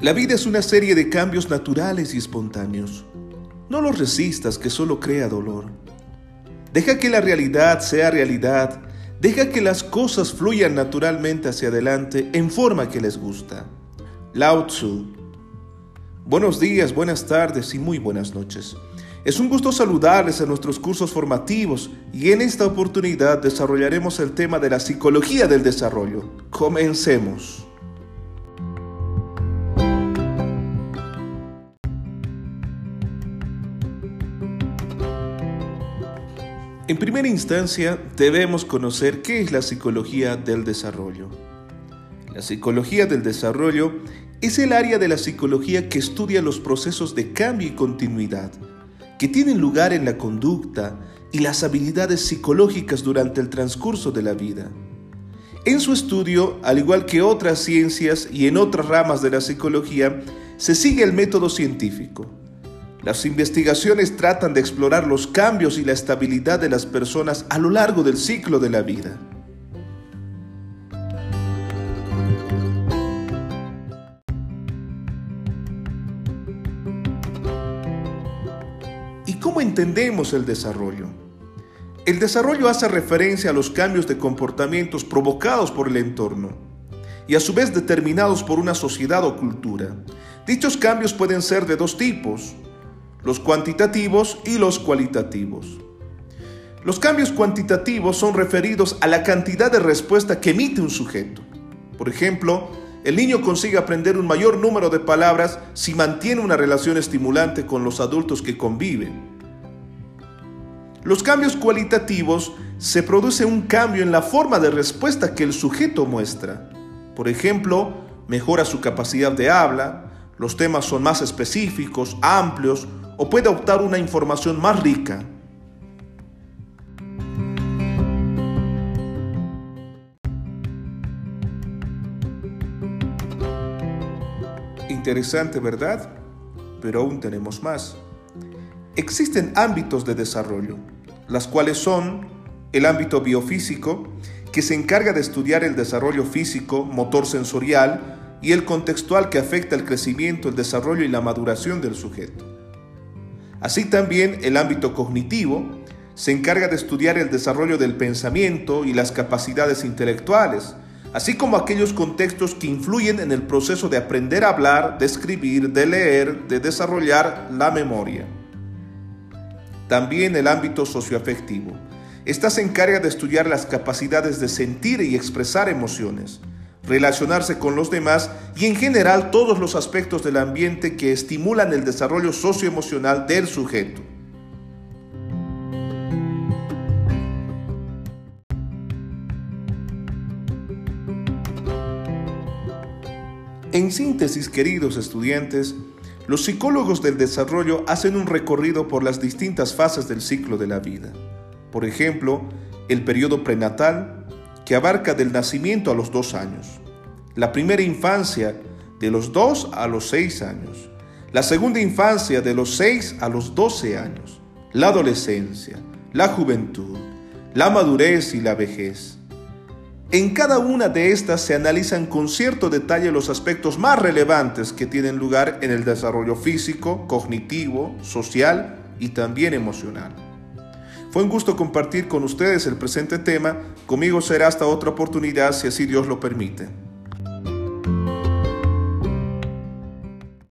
La vida es una serie de cambios naturales y espontáneos. No los resistas, que solo crea dolor. Deja que la realidad sea realidad. Deja que las cosas fluyan naturalmente hacia adelante en forma que les gusta. Lao Tzu. Buenos días, buenas tardes y muy buenas noches. Es un gusto saludarles en nuestros cursos formativos y en esta oportunidad desarrollaremos el tema de la psicología del desarrollo. Comencemos. En primera instancia, debemos conocer qué es la psicología del desarrollo. La psicología del desarrollo es el área de la psicología que estudia los procesos de cambio y continuidad que tienen lugar en la conducta y las habilidades psicológicas durante el transcurso de la vida. En su estudio, al igual que otras ciencias y en otras ramas de la psicología, se sigue el método científico las investigaciones tratan de explorar los cambios y la estabilidad de las personas a lo largo del ciclo de la vida. ¿Y cómo entendemos el desarrollo? El desarrollo hace referencia a los cambios de comportamientos provocados por el entorno y a su vez determinados por una sociedad o cultura. Dichos cambios pueden ser de dos tipos, los cuantitativos y los cualitativos. Los cambios cuantitativos son referidos a la cantidad de respuesta que emite un sujeto. Por ejemplo, el niño consigue aprender un mayor número de palabras si mantiene una relación estimulante con los adultos que conviven. Los cambios cualitativos se produce un cambio en la forma de respuesta que el sujeto muestra. Por ejemplo, mejora su capacidad de habla, los temas son más específicos, amplios o puede optar una información más rica. Interesante, ¿verdad? Pero aún tenemos más. Existen ámbitos de desarrollo, las cuales son el ámbito biofísico, que se encarga de estudiar el desarrollo físico, motor sensorial y el contextual que afecta el crecimiento, el desarrollo y la maduración del sujeto. Así también el ámbito cognitivo se encarga de estudiar el desarrollo del pensamiento y las capacidades intelectuales, así como aquellos contextos que influyen en el proceso de aprender a hablar, de escribir, de leer, de desarrollar la memoria. También el ámbito socioafectivo. Esta se encarga de estudiar las capacidades de sentir y expresar emociones, relacionarse con los demás y en general todos los aspectos del ambiente que estimulan el desarrollo socioemocional del sujeto. En síntesis, queridos estudiantes, los psicólogos del desarrollo hacen un recorrido por las distintas fases del ciclo de la vida. Por ejemplo, el periodo prenatal, que abarca del nacimiento a los dos años, la primera infancia de los dos a los seis años, la segunda infancia de los seis a los doce años, la adolescencia, la juventud, la madurez y la vejez. En cada una de estas se analizan con cierto detalle los aspectos más relevantes que tienen lugar en el desarrollo físico, cognitivo, social y también emocional. Fue un gusto compartir con ustedes el presente tema. Conmigo será hasta otra oportunidad si así Dios lo permite.